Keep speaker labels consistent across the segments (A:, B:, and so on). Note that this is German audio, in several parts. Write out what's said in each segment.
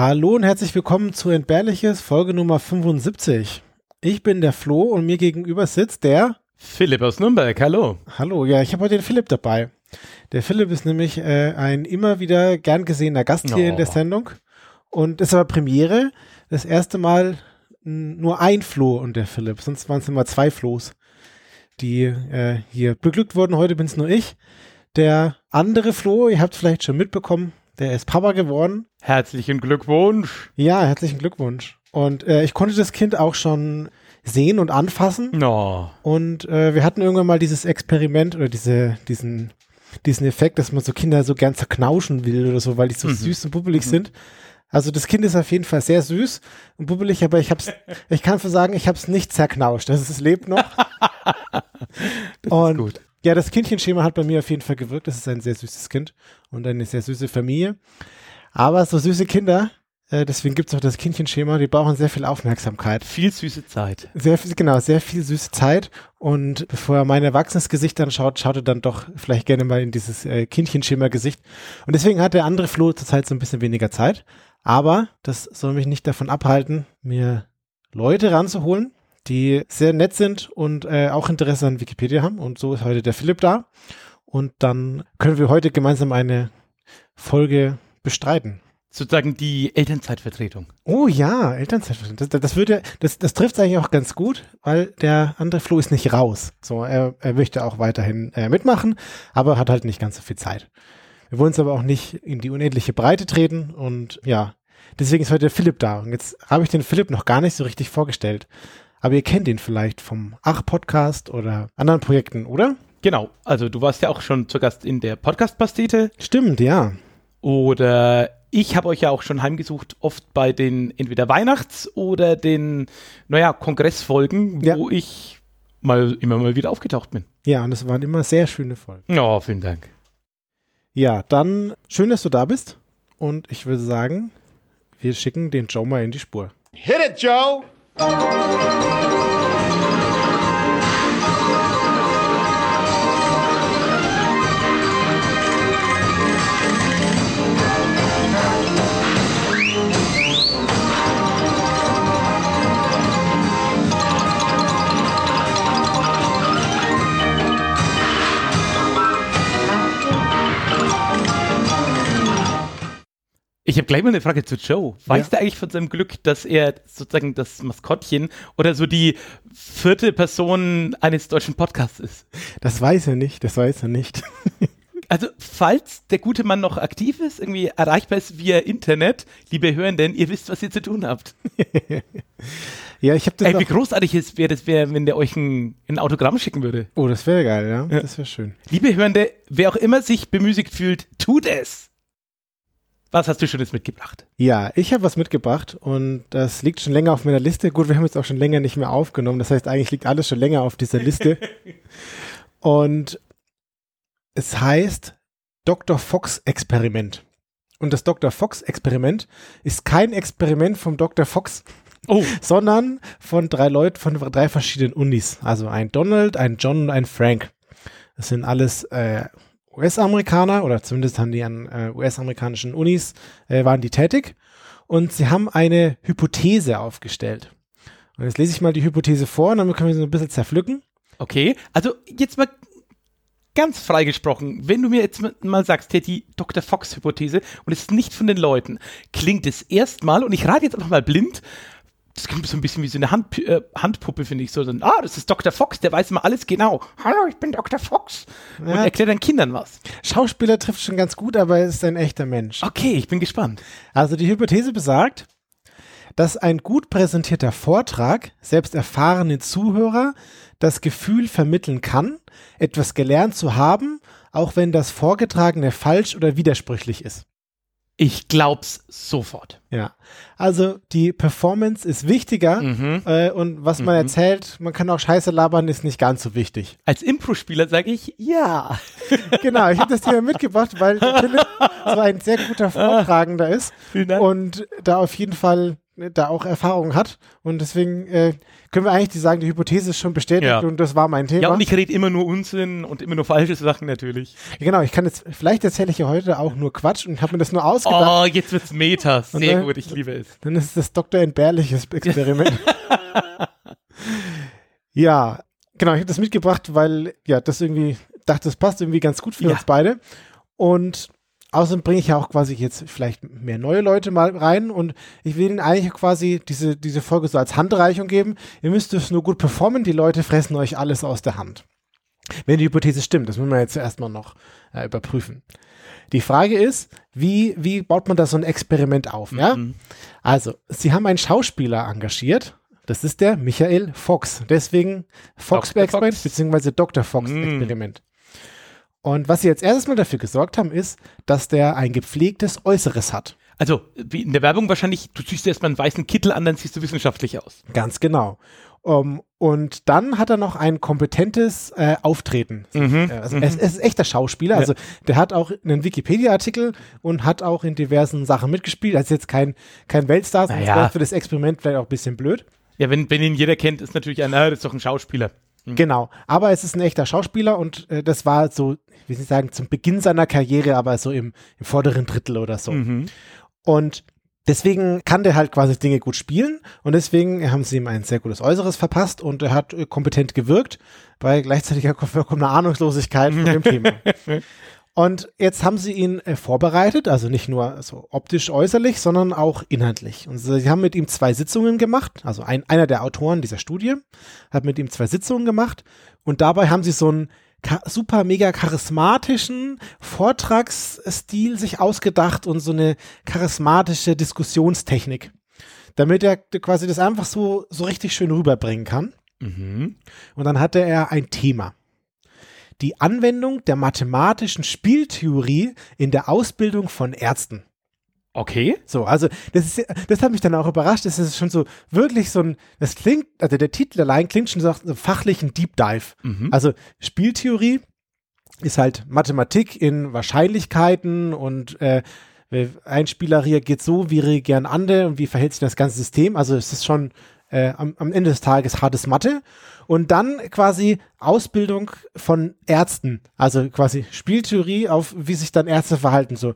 A: Hallo und herzlich willkommen zu Entbehrliches, Folge Nummer 75. Ich bin der Flo und mir gegenüber sitzt der
B: Philipp aus Nürnberg, hallo.
A: Hallo, ja, ich habe heute den Philipp dabei. Der Philipp ist nämlich äh, ein immer wieder gern gesehener Gast hier
B: Oh.
A: in der Sendung und ist aber Premiere. Das erste Mal nur ein Flo und der Philipp, sonst waren es immer zwei Flos, die äh, hier beglückt wurden. Heute bin es nur ich. Der andere Flo, ihr habt es vielleicht schon mitbekommen, der ist Papa geworden.
B: Herzlichen Glückwunsch.
A: Ja, herzlichen Glückwunsch. Und äh, ich konnte das Kind auch schon sehen und anfassen.
B: No.
A: Und äh, wir hatten irgendwann mal dieses Experiment oder diese, diesen, diesen Effekt, dass man so Kinder so gern zerknauschen will oder so, weil die so
B: Mhm.
A: süß und bubbelig sind. Also das Kind ist auf jeden Fall sehr süß und bubbelig, aber ich hab's, ich kann sagen, ich hab's nicht zerknauscht. Das ist, es lebt noch. und
B: gut.
A: Ja, das Kindchenschema hat bei mir auf jeden Fall gewirkt. Das ist ein sehr süßes Kind und eine sehr süße Familie. Aber so süße Kinder, äh, deswegen gibt's auch das Kindchenschema, die brauchen sehr viel Aufmerksamkeit.
B: Viel süße Zeit.
A: Sehr viel, genau, sehr viel süße Zeit. Und bevor er mein erwachsenes Gesicht anschaut, schaut er dann doch vielleicht gerne mal in dieses äh, Kindchenschema-Gesicht. Und deswegen hat der andere Flo zurzeit so ein bisschen weniger Zeit. Aber das soll mich nicht davon abhalten, mir Leute ranzuholen, die sehr nett sind und äh, auch Interesse an Wikipedia haben. Und so ist heute der Philipp da. Und dann können wir heute gemeinsam eine Folge bestreiten.
B: Sozusagen die Elternzeitvertretung.
A: Oh ja, Elternzeitvertretung. Das, das, würde, das, das trifft eigentlich auch ganz gut, weil der andere Flo ist nicht raus. So, er, er möchte auch weiterhin äh, mitmachen, aber hat halt nicht ganz so viel Zeit. Wir wollen es aber auch nicht in die unendliche Breite treten und ja, deswegen ist heute der Philipp da. Und jetzt habe ich den Philipp noch gar nicht so richtig vorgestellt. Aber ihr kennt ihn vielleicht vom Ach-Podcast oder anderen Projekten, oder?
B: Genau. Also du warst ja auch schon zu Gast in der Podcast-Pastete
A: Stimmt, ja.
B: oder ich habe euch ja auch schon heimgesucht, oft bei den entweder Weihnachts- oder den, naja, Kongressfolgen,
A: Ja.
B: wo ich mal immer mal wieder aufgetaucht bin.
A: Ja, und es waren immer sehr schöne Folgen.
B: Ja, vielen Dank.
A: Ja, dann schön, dass du da bist. Und ich würde sagen, wir schicken den Joe mal in die Spur.
C: Hit it, Joe!
B: うん。Habe gleich mal eine Frage zu Joe. Weiß
A: Ja.
B: der eigentlich von seinem Glück, dass er sozusagen das Maskottchen oder so die vierte Person eines deutschen Podcasts ist?
A: Das weiß er nicht, das weiß er nicht.
B: Also, falls der gute Mann noch aktiv ist, irgendwie erreichbar ist via Internet, liebe Hörenden, ihr wisst, was ihr zu tun habt.
A: ja, ich habe das
B: Ey, wie großartig es wäre, das wäre, wenn der euch ein, ein Autogramm schicken würde.
A: Oh, das wäre geil, ja?
B: Ja.
A: Das wäre schön.
B: Liebe Hörende, wer auch immer sich bemüßigt fühlt, tut es. Was hast du Schönes mitgebracht?
A: Ja, ich habe was mitgebracht und das liegt schon länger auf meiner Liste. Gut, wir haben jetzt auch schon länger nicht mehr aufgenommen. Das heißt, eigentlich liegt alles schon länger auf dieser Liste. und es heißt Dr. Fox Experiment. Und das Dr. Fox Experiment ist kein Experiment vom Dr. Fox,
B: Oh,
A: sondern von drei Leuten von drei verschiedenen Unis. Also ein Donald, ein John und ein Frank. Das sind alles äh, US-Amerikaner oder zumindest haben die an äh, US-amerikanischen Unis äh, waren die tätig und sie haben eine Hypothese aufgestellt. Und jetzt lese ich mal die Hypothese vor und dann können wir sie so ein bisschen zerpflücken.
B: okay. Also, jetzt mal ganz frei gesprochen, wenn du mir jetzt mal- sagst, die Dr. Fox-Hypothese und es ist nicht von den Leuten, klingt es erstmal, und ich rate jetzt einfach mal blind, das klingt so ein bisschen wie so eine Hand, äh, Handpuppe, finde ich. So, dann, ah, das ist Dr. Fox, der weiß immer alles genau. Hallo, ich bin Dr. Fox. Und
A: Ja.
B: erklärt dann Kindern was.
A: Schauspieler trifft schon ganz gut, aber er ist ein echter Mensch.
B: Okay, ich bin gespannt.
A: Also die Hypothese besagt, dass ein gut präsentierter Vortrag selbst erfahrene Zuhörer das Gefühl vermitteln kann, etwas gelernt zu haben, auch wenn das Vorgetragene falsch oder widersprüchlich ist.
B: Ich glaub's sofort.
A: Ja, also die Performance ist wichtiger
B: Mhm.
A: äh, und was man erzählt, man kann auch Scheiße labern, ist nicht ganz so wichtig.
B: Als Impro-Spieler sage ich ja.
A: Genau, ich habe das Thema mitgebracht, weil Philipp so ein sehr guter Vortragender ist
B: Vielen Dank.
A: und da auf jeden Fall da auch Erfahrung hat. Und deswegen äh, können wir eigentlich sagen, die Hypothese ist schon bestätigt
B: Ja.
A: und das war mein Thema.
B: Ja, und ich rede immer nur Unsinn und immer nur falsche Sachen natürlich.
A: genau, ich kann jetzt, vielleicht erzähle ich ja heute auch nur Quatsch und habe mir das nur ausgedacht.
B: Oh, jetzt wird's Meta. Sehr
A: dann-
B: gut, ich liebe es.
A: Dann ist es das Dr. Entbehrliches Experiment. ja, genau, ich habe das mitgebracht, weil ja, das irgendwie dachte, das passt irgendwie ganz gut für
B: Ja.
A: uns beide. Und außerdem bringe ich ja auch quasi jetzt vielleicht mehr neue Leute mal rein und ich will ihnen eigentlich quasi diese, diese Folge so als Handreichung geben. Ihr müsst es nur gut performen, die Leute fressen euch alles aus der Hand. Wenn die Hypothese stimmt, das müssen wir jetzt erstmal noch äh, überprüfen. Die Frage ist, wie, wie baut man da so ein Experiment auf? Ja?
B: Mhm.
A: Also, sie haben einen Schauspieler engagiert. Das ist der Michael Fox. Deswegen Fox
B: Dr.
A: Experiment
B: Fox.
A: beziehungsweise Dr. Fox
B: Mm.
A: Experiment. Und was sie jetzt erstes Mal dafür gesorgt haben, ist, dass der ein gepflegtes Äußeres hat.
B: Also, wie in der Werbung wahrscheinlich, du ziehst erstmal einen weißen Kittel an, dann siehst du wissenschaftlich aus.
A: Ganz genau. Um, und dann hat er noch ein kompetentes äh, Auftreten.
B: Mhm.
A: Äh, Also es, es ist echter Schauspieler. Also der hat auch einen Wikipedia-Artikel und hat auch in diversen Sachen mitgespielt. Er ist jetzt kein, kein Weltstar, sondern
B: Naja.
A: für das Experiment vielleicht auch ein bisschen blöd.
B: Ja, wenn, wenn ihn jeder kennt, ist natürlich ein, ah, das ist doch ein Schauspieler.
A: Genau, aber es ist ein echter Schauspieler und äh, das war so, ich will nicht sagen zum Beginn seiner Karriere, aber so im, im vorderen Drittel oder so.
B: Mhm.
A: Und deswegen kann der halt quasi Dinge gut spielen und deswegen haben sie ihm ein sehr gutes Äußeres verpasst und er hat äh, kompetent gewirkt bei gleichzeitiger vollkommener Ahnungslosigkeit von dem Thema. Und jetzt haben sie ihn äh, vorbereitet, also nicht nur so optisch äußerlich, sondern auch inhaltlich. Und sie haben mit ihm zwei Sitzungen gemacht, also ein, einer der Autoren dieser Studie hat mit ihm zwei Sitzungen gemacht und dabei haben sie so einen super mega charismatischen Vortragsstil sich ausgedacht und so eine charismatische Diskussionstechnik, damit er quasi das einfach so, so richtig schön rüberbringen kann.
B: Mhm.
A: Und dann hatte er ein Thema. Die Anwendung der mathematischen Spieltheorie in der Ausbildung von Ärzten.
B: Okay.
A: So, also das ist, das hat mich dann auch überrascht. Das ist schon so wirklich so ein, das klingt, also der Titel allein klingt schon so nach einem fachlichen Deep Dive.
B: Mhm.
A: Also Spieltheorie ist halt Mathematik in Wahrscheinlichkeiten und äh, ein Spieler reagiert so, wie reagieren andere und wie verhält sich das ganze System. Also es ist schon äh, am, am Ende des Tages hartes Mathe. Und dann quasi Ausbildung von Ärzten. Also quasi Spieltheorie auf, wie sich dann Ärzte verhalten. So,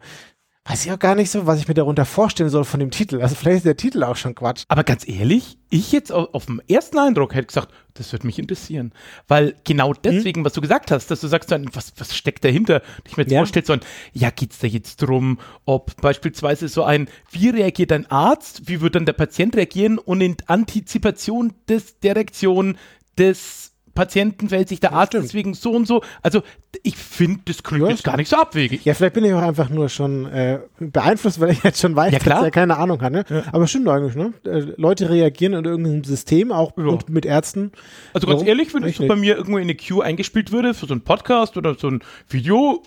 A: weiß ich auch gar nicht so, was ich mir darunter vorstellen soll von dem Titel. Also vielleicht ist der Titel auch schon Quatsch.
B: Aber ganz ehrlich, ich jetzt auf, auf dem ersten Eindruck hätte gesagt, das würde mich interessieren. Weil genau deswegen, was du gesagt hast, dass du sagst, dann, was, was steckt dahinter? Und ich mir jetzt
A: Ja.
B: vorstelle, so ein, ja, geht's da jetzt drum, ob beispielsweise so ein, wie reagiert ein Arzt, wie wird dann der Patient reagieren und in Antizipation des, der Reaktion des Patienten verhält sich der Arzt
A: stimmt.
B: deswegen so und so. Also ich finde, das klingt
A: Ja,
B: jetzt gar nicht so abwegig.
A: Ja, vielleicht bin ich auch einfach nur schon äh, beeinflusst, weil ich jetzt schon weiß,
B: Ja,
A: dass er keine Ahnung hat. Ne? Aber stimmt eigentlich, ne? Äh, Leute reagieren in irgendeinem System, auch
B: Ja.
A: und mit Ärzten.
B: Also ganz
A: Warum?
B: ehrlich, wenn
A: Weiß
B: so bei mir irgendwo in eine Queue eingespielt würde, für so einen Podcast oder so ein Video,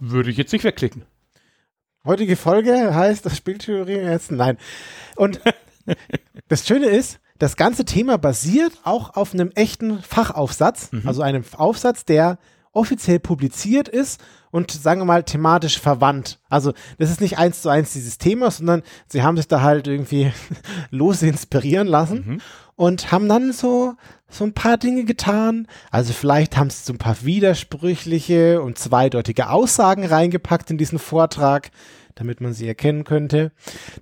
B: würde ich jetzt nicht wegklicken.
A: Heutige Folge heißt das Spieltheorie Ärzten. Nein. Und das Schöne ist, das ganze Thema basiert auch auf einem echten Fachaufsatz, also einem Aufsatz, der offiziell publiziert ist und sagen wir mal thematisch verwandt. Also das ist nicht eins zu eins dieses Thema, sondern sie haben sich da halt irgendwie lose inspirieren lassen und haben dann so so ein paar Dinge getan. Also vielleicht haben sie so ein paar widersprüchliche und zweideutige Aussagen reingepackt in diesen Vortrag, damit man sie erkennen könnte.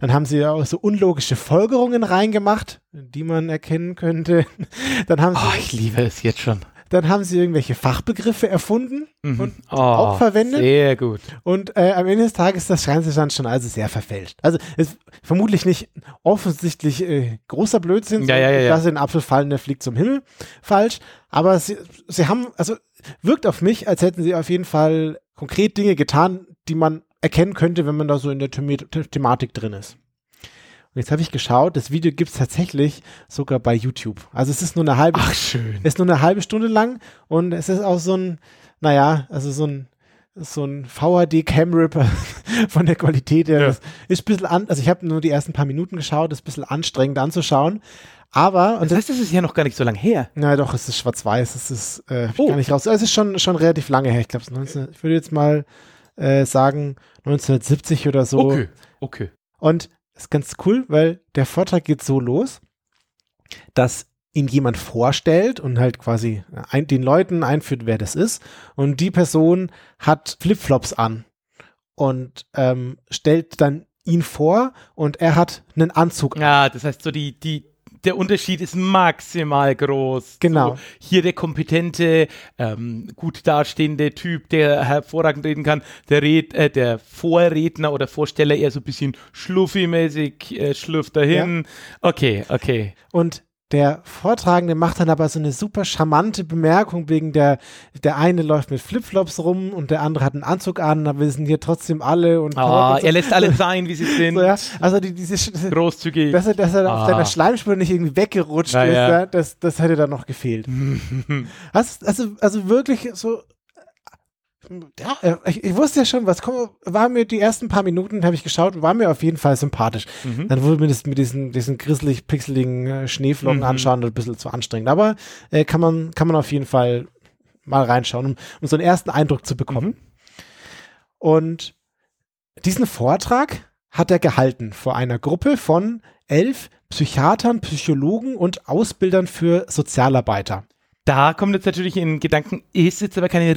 A: Dann haben sie auch so unlogische Folgerungen reingemacht, die man erkennen könnte. Dann haben sie
B: Oh, ich liebe es jetzt schon.
A: dann haben sie irgendwelche Fachbegriffe erfunden und
B: Oh,
A: auch verwendet.
B: Sehr gut.
A: Und äh, am Ende des Tages ist das Ganze dann schon also sehr verfälscht. Also ist vermutlich nicht offensichtlich äh, großer Blödsinn,
B: Ja, ja, ja, ja.
A: dass ein Apfel fallen, der fliegt zum Himmel. Falsch. Aber sie, sie haben, also wirkt auf mich, als hätten sie auf jeden Fall konkret Dinge getan, die man erkennen könnte, wenn man da so in der Thema Thematik drin ist. Und jetzt habe ich geschaut, das Video gibt es tatsächlich sogar bei YouTube. Also es ist nur eine halbe
B: Ach, schön.
A: ist nur eine halbe Stunde lang und es ist auch so ein, naja, also so ein, so ein VHD-Cam-Rip von der Qualität her.
B: Ja.
A: Das ist ein bisschen an, also ich habe nur die ersten paar Minuten geschaut, ist ein bisschen anstrengend anzuschauen. Aber, und
B: Das heißt, es ist ja noch gar nicht so lange her.
A: na doch, es ist schwarz-weiß, es ist äh,
B: Oh.
A: gar nicht raus. Es ist schon, schon relativ lange her. Ich glaube, ich würde jetzt mal äh, sagen 1970 oder so.
B: Okay, okay.
A: Und ist ganz cool, weil der Vortrag geht so los, dass ihn jemand vorstellt und halt quasi ein, den Leuten einführt, wer das ist. Und die Person hat Flipflops an und ähm, stellt dann ihn vor und er hat einen Anzug an.
B: Ja, das heißt so die, die, der Unterschied ist maximal groß.
A: Genau.
B: So, hier der kompetente, ähm, gut dastehende Typ, der hervorragend reden kann. Der, Red, äh, der Vorredner oder Vorsteller eher so ein bisschen schluffi-mäßig, äh, schlürft dahin. Okay, okay.
A: Und der Vortragende macht dann aber so eine super charmante Bemerkung wegen der, der eine läuft mit Flipflops rum und der andere hat einen Anzug an, aber wir sind hier trotzdem alle und,
B: Ah,
A: und so.
B: er lässt alle sein, wie sie sind.
A: so, ja. Also die, diese,
B: Großzügig.
A: dass er, dass er auf
B: Ah.
A: seiner Schleimspur nicht irgendwie weggerutscht
B: Ja,
A: ist,
B: ja.
A: das, das hätte da noch gefehlt. also, also, also wirklich so, ja, äh, ich, ich wusste ja schon, was kommt, war mir die ersten paar Minuten, habe ich geschaut, war mir auf jeden Fall sympathisch.
B: Mhm.
A: Dann wurde mir das mit diesen, diesen grisselig pixeligen äh, Schneeflocken
B: Mhm.
A: anschauen ein bisschen zu anstrengend. Aber äh, kann man, kann man auf jeden Fall mal reinschauen, um, um so einen ersten Eindruck zu bekommen.
B: Mhm.
A: Und diesen Vortrag hat er gehalten vor einer Gruppe von elf Psychiatern, Psychologen und Ausbildern für Sozialarbeiter.
B: Da kommt jetzt natürlich in Gedanken, ist jetzt aber keine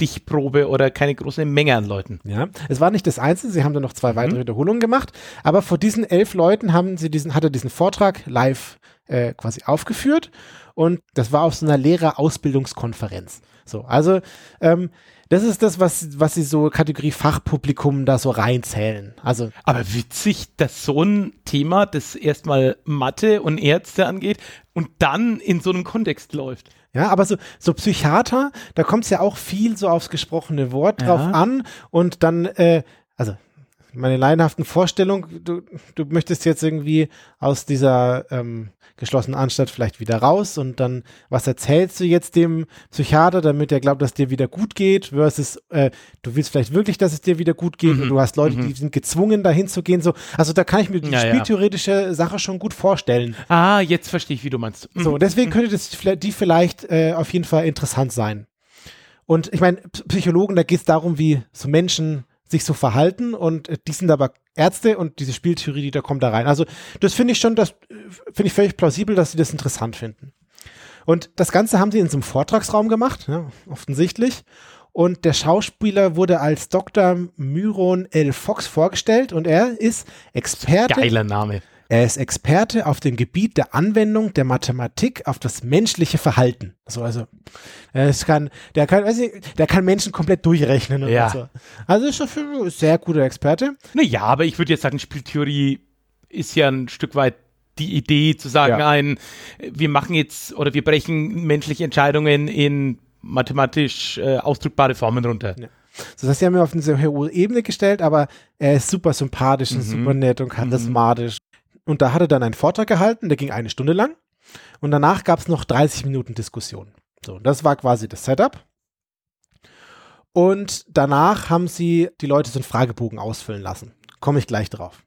B: Riesenstichprobe oder keine große Menge an Leuten.
A: Ja, es war nicht das Einzige, sie haben dann noch zwei weitere Wiederholungen gemacht, aber vor diesen elf Leuten haben sie diesen, hat er diesen Vortrag live äh, quasi aufgeführt und das war auf so einer Lehrerausbildungskonferenz. So, also ähm, das ist das, was, was sie so Kategorie Fachpublikum da so reinzählen. Also
B: Aber witzig, dass so ein Thema, das erstmal Mathe und Ärzte angeht und dann in so einem Kontext läuft.
A: Ja, aber so, so Psychiater, da kommt es ja auch viel so aufs gesprochene Wort drauf
B: Ja.
A: an und dann, äh, also meine laienhaften Vorstellung, du, du möchtest jetzt irgendwie aus dieser ähm, geschlossenen Anstalt vielleicht wieder raus und dann, was erzählst du jetzt dem Psychiater, damit er glaubt, dass dir wieder gut geht, versus äh, du willst vielleicht wirklich, dass es dir wieder gut geht
B: Mhm,
A: und du hast Leute, die sind gezwungen, dahin zu gehen. So, also da kann ich mir die
B: Ja, ja.
A: spieltheoretische Sache schon gut vorstellen.
B: Ah, jetzt verstehe ich, wie du meinst. Mhm.
A: So, deswegen könnte das vielleicht- die vielleicht äh, auf jeden Fall interessant sein. Und ich meine, Psychologen, da geht es darum, wie so Menschen sich so verhalten und äh, die sind aber Ärzte und diese Spieltheorie, die da kommt da rein. Also das finde ich schon, das äh, finde ich völlig plausibel, dass sie das interessant finden. Und das Ganze haben sie in so einem Vortragsraum gemacht, ja, offensichtlich. Und der Schauspieler wurde als Dr. Myron L. Fox vorgestellt und er ist Experte
B: Geiler Name.
A: Er ist Experte auf dem Gebiet der Anwendung der Mathematik auf das menschliche Verhalten. So, also, ist kann, der kann, weiß ich, der kann Menschen komplett durchrechnen und
B: Ja.
A: so. Also ist schon ein sehr guter Experte.
B: Naja, aber ich würde jetzt sagen, Spieltheorie ist ja ein Stück weit die Idee zu sagen,
A: Ja.
B: ein, wir machen jetzt oder wir brechen menschliche Entscheidungen in mathematisch äh, ausdrückbare Formen runter.
A: Ja. So, das heißt, sie haben ihn auf eine sehr hohe Ebene gestellt, aber er ist super sympathisch und
B: Mhm.
A: super nett und charismatisch. Und da hat er dann einen Vortrag gehalten, der ging eine Stunde lang. Und danach gab es noch 30 Minuten Diskussion. So, das war quasi das Setup. Und danach haben sie die Leute so einen Fragebogen ausfüllen lassen. Komme ich gleich drauf.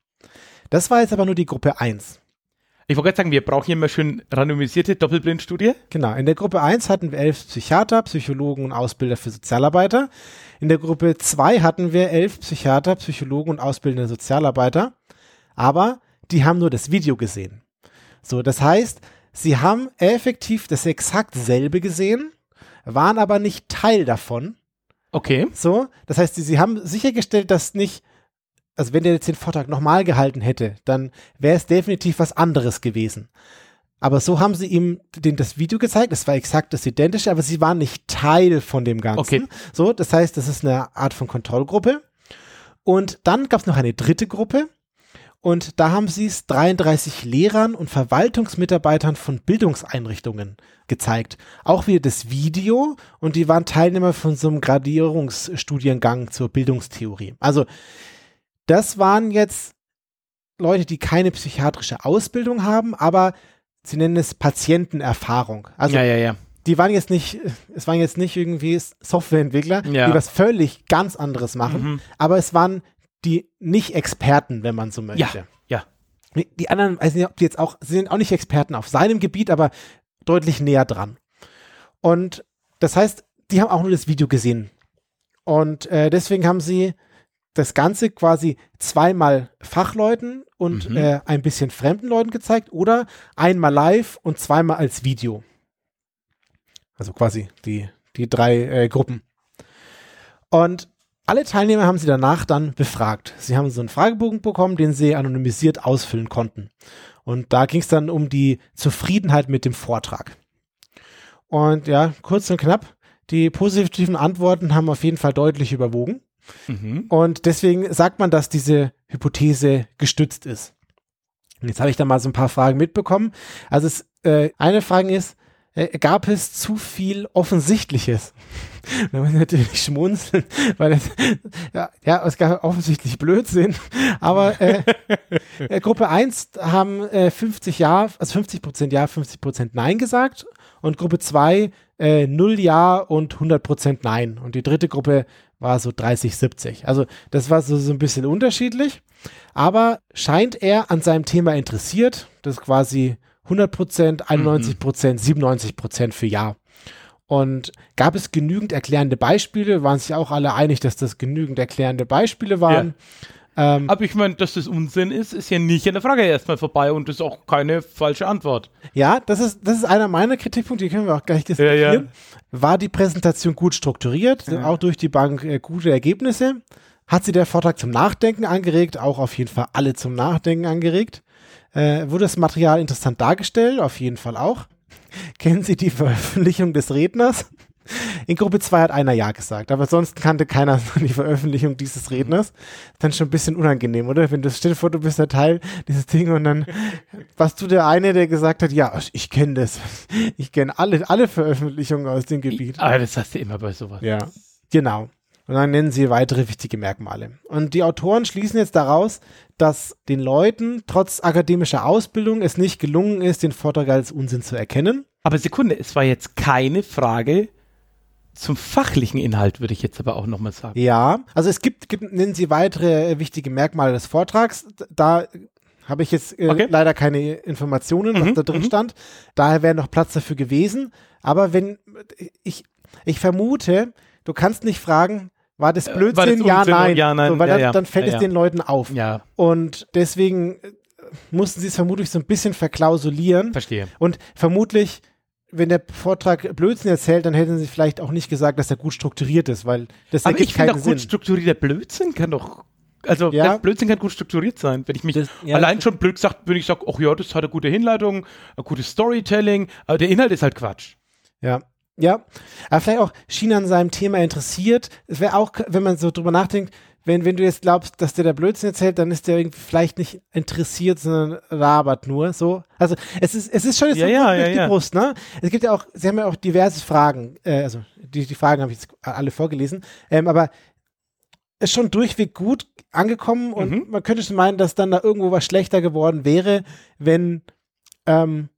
A: Das war jetzt aber nur die Gruppe 1.
B: Ich wollte gerade sagen, wir brauchen hier immer schön randomisierte Doppelblindstudie.
A: Genau, in der Gruppe 1 hatten wir elf Psychiater, Psychologen und Ausbilder für Sozialarbeiter. In der Gruppe 2 hatten wir elf Psychiater, Psychologen und ausbildende Sozialarbeiter. Aber die haben nur das Video gesehen. So, das heißt, sie haben effektiv das exakt selbe gesehen, waren aber nicht Teil davon.
B: Okay.
A: So, das heißt, sie, sie haben sichergestellt, dass nicht, also wenn der jetzt den Vortrag nochmal gehalten hätte, dann wäre es definitiv was anderes gewesen. Aber so haben sie ihm den, das Video gezeigt, es war exakt das Identische, aber sie waren nicht Teil von dem Ganzen.
B: Okay.
A: So, das heißt, das ist eine Art von Kontrollgruppe. Und dann gab es noch eine dritte Gruppe. Und da haben sie es 33 Lehrern und Verwaltungsmitarbeitern von Bildungseinrichtungen gezeigt. Auch wieder das Video und die waren Teilnehmer von so einem Gradierungsstudiengang zur Bildungstheorie. Also das waren jetzt Leute, die keine psychiatrische Ausbildung haben, aber sie nennen es Patientenerfahrung. Also
B: ja, ja, ja.
A: die waren jetzt nicht, es waren jetzt nicht irgendwie Softwareentwickler,
B: Ja.
A: die was völlig ganz anderes machen,
B: Mhm.
A: aber es waren die nicht Experten, wenn man so möchte.
B: Ja, ja.
A: Die- Die anderen, weiß nicht, ob die jetzt auch, sie sind auch nicht Experten auf seinem Gebiet, aber deutlich näher dran. Und das heißt, die haben auch nur das Video gesehen. Und äh, deswegen haben sie das Ganze quasi zweimal Fachleuten und
B: Mhm.
A: äh, ein bisschen fremden Leuten gezeigt oder einmal live und zweimal als Video. Also quasi die, die drei äh, Gruppen. Und alle Teilnehmer haben sie danach dann befragt. Sie haben so einen Fragebogen bekommen, den sie anonymisiert ausfüllen konnten. Und da ging es dann um die Zufriedenheit mit dem Vortrag. Und ja, kurz und knapp, die positiven Antworten haben auf jeden Fall deutlich überwogen.
B: Mhm.
A: Und deswegen sagt man, dass diese Hypothese gestützt ist. Und jetzt habe ich da mal so ein paar Fragen mitbekommen. Also es, äh, eine Frage ist, äh, gab es zu viel Offensichtliches? da muss ich natürlich schmunzeln, weil es, ja, ja, es gab offensichtlich Blödsinn. Aber äh, äh, Gruppe 1 haben äh, 50 Ja, also 50 Prozent Ja, 50 Prozent Nein gesagt. Und Gruppe 2 äh, 0 Ja und 100 Prozent Nein. Und die dritte Gruppe war so 30, 70. Also das war so, so ein bisschen unterschiedlich. Aber scheint er an seinem Thema interessiert. Das quasi 100 Prozent, 91 Prozent, 97 Prozent für Ja. Und gab es genügend erklärende Beispiele? Waren sich auch alle einig, dass das genügend erklärende Beispiele waren? Ähm,
B: Aber ich meine, dass das Unsinn ist, ist ja nicht an der Frage erstmal vorbei und ist auch keine falsche Antwort.
A: ja, das ist, das ist einer meiner Kritikpunkte, die können wir auch gleich diskutieren.
B: Ja, ja.
A: War die Präsentation gut strukturiert, auch durch die Bank äh, gute Ergebnisse? Hat sie der Vortrag zum Nachdenken angeregt? Auch auf jeden Fall alle zum Nachdenken angeregt. Äh, wurde das Material interessant dargestellt? Auf jeden Fall auch. Kennen Sie die Veröffentlichung des Redners? In Gruppe 2 hat einer Ja gesagt, aber sonst kannte keiner die Veröffentlichung dieses Redners. Dann schon ein bisschen unangenehm, oder? Wenn du stell dir vor, du bist der Teil dieses Ding und dann warst du der eine, der gesagt hat, ja, ich kenne das. Ich kenne alle, alle Veröffentlichungen aus dem Gebiet.
B: Aber das hast du immer bei sowas.
A: Ja, genau. Und dann nennen sie weitere wichtige Merkmale. Und die Autoren schließen jetzt daraus, dass den Leuten trotz akademischer Ausbildung es nicht gelungen ist, den Vortrag als Unsinn zu erkennen.
B: Aber Sekunde, es war jetzt keine Frage zum fachlichen Inhalt, würde ich jetzt aber auch nochmal sagen.
A: Ja, also es gibt, gibt nennen sie weitere wichtige Merkmale des Vortrags. Da habe ich jetzt äh,
B: Okay.
A: leider keine Informationen, was
B: Mhm,
A: da drin
B: mhm.
A: stand. Daher wäre noch Platz dafür gewesen. Aber wenn ich, ich vermute, du kannst nicht fragen, war das
B: Äh,
A: Blödsinn?
B: war das
A: ja,
B: Unsinn?
A: nein.
B: Ja, nein.
A: So, weil
B: Ja,
A: dann,
B: ja.
A: dann fällt
B: Ja,
A: es
B: ja.
A: den Leuten auf.
B: Ja,
A: Und deswegen äh, mussten sie es vermutlich so ein bisschen verklausulieren.
B: verstehe.
A: Und vermutlich, wenn der Vortrag Blödsinn erzählt, dann hätten sie vielleicht auch nicht gesagt, dass er gut strukturiert ist, weil das
B: Aber
A: ergibt
B: ich finde
A: keinen
B: auch gut strukturierter Blödsinn kann doch. Also
A: Ja.
B: Blödsinn kann gut strukturiert sein. Wenn ich mich
A: Das- ja,
B: allein schon blöd gesagt, wenn ich sage, ach ja, das hat eine gute Hinleitung, ein gutes Storytelling, aber der Inhalt ist halt Quatsch.
A: Ja. Ja, aber vielleicht auch China an seinem Thema interessiert. Es wäre auch, wenn man so drüber nachdenkt, wenn, wenn du jetzt glaubst, dass der da Blödsinn erzählt, dann ist der irgendwie vielleicht nicht interessiert, sondern labert nur so. Also es ist, es ist schon jetzt
B: Ja,
A: so
B: ja,
A: durch
B: ja,
A: die
B: ja.
A: Brust, ne? Es gibt ja auch, sie haben ja auch diverse Fragen, äh, also die, die Fragen habe ich jetzt alle vorgelesen, ähm, aber ist schon durchweg gut angekommen und
B: Mhm.
A: man könnte schon meinen, dass dann da irgendwo was schlechter geworden wäre, wenn, ähm,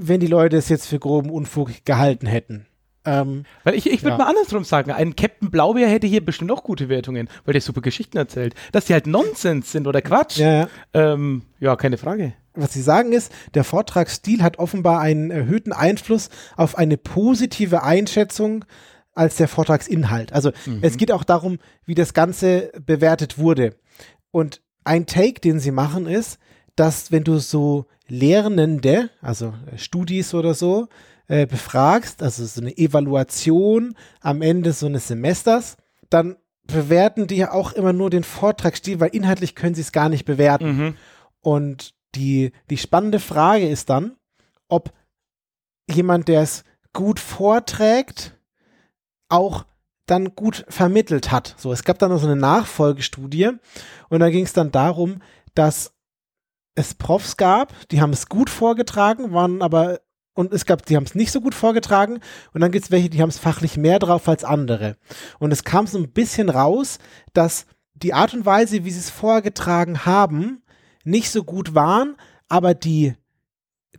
A: wenn die Leute es jetzt für groben Unfug gehalten hätten. Ähm,
B: Weil ich, ich würde
A: Ja.
B: mal andersrum sagen, ein Captain Blaubeer hätte hier bestimmt auch gute Wertungen, weil der super Geschichten erzählt. Dass die halt Nonsens sind oder Quatsch,
A: ja, ja.
B: ähm, ja, keine Frage.
A: Was sie sagen ist, der Vortragsstil hat offenbar einen erhöhten Einfluss auf eine positive Einschätzung als der Vortragsinhalt. Also es geht auch darum, wie das Ganze bewertet wurde. Und ein Take, den sie machen, ist, dass wenn du so Lehrende, also äh, Studis oder so, äh, befragst, also so eine Evaluation am Ende so eines Semesters, dann bewerten die ja auch immer nur den Vortragsstil, weil inhaltlich können sie es gar nicht bewerten.
B: Mhm.
A: Und die, die spannende Frage ist dann, ob jemand, der es gut vorträgt, auch dann gut vermittelt hat. So, es gab dann noch so eine Nachfolgestudie und da ging es dann darum, dass es Profs gab, die haben es gut vorgetragen, waren aber und es gab, die haben es nicht so gut vorgetragen und dann gibt es welche, die haben es fachlich mehr drauf als andere. Und es kam so ein bisschen raus, dass die Art und Weise, wie sie es vorgetragen haben, nicht so gut waren, aber die,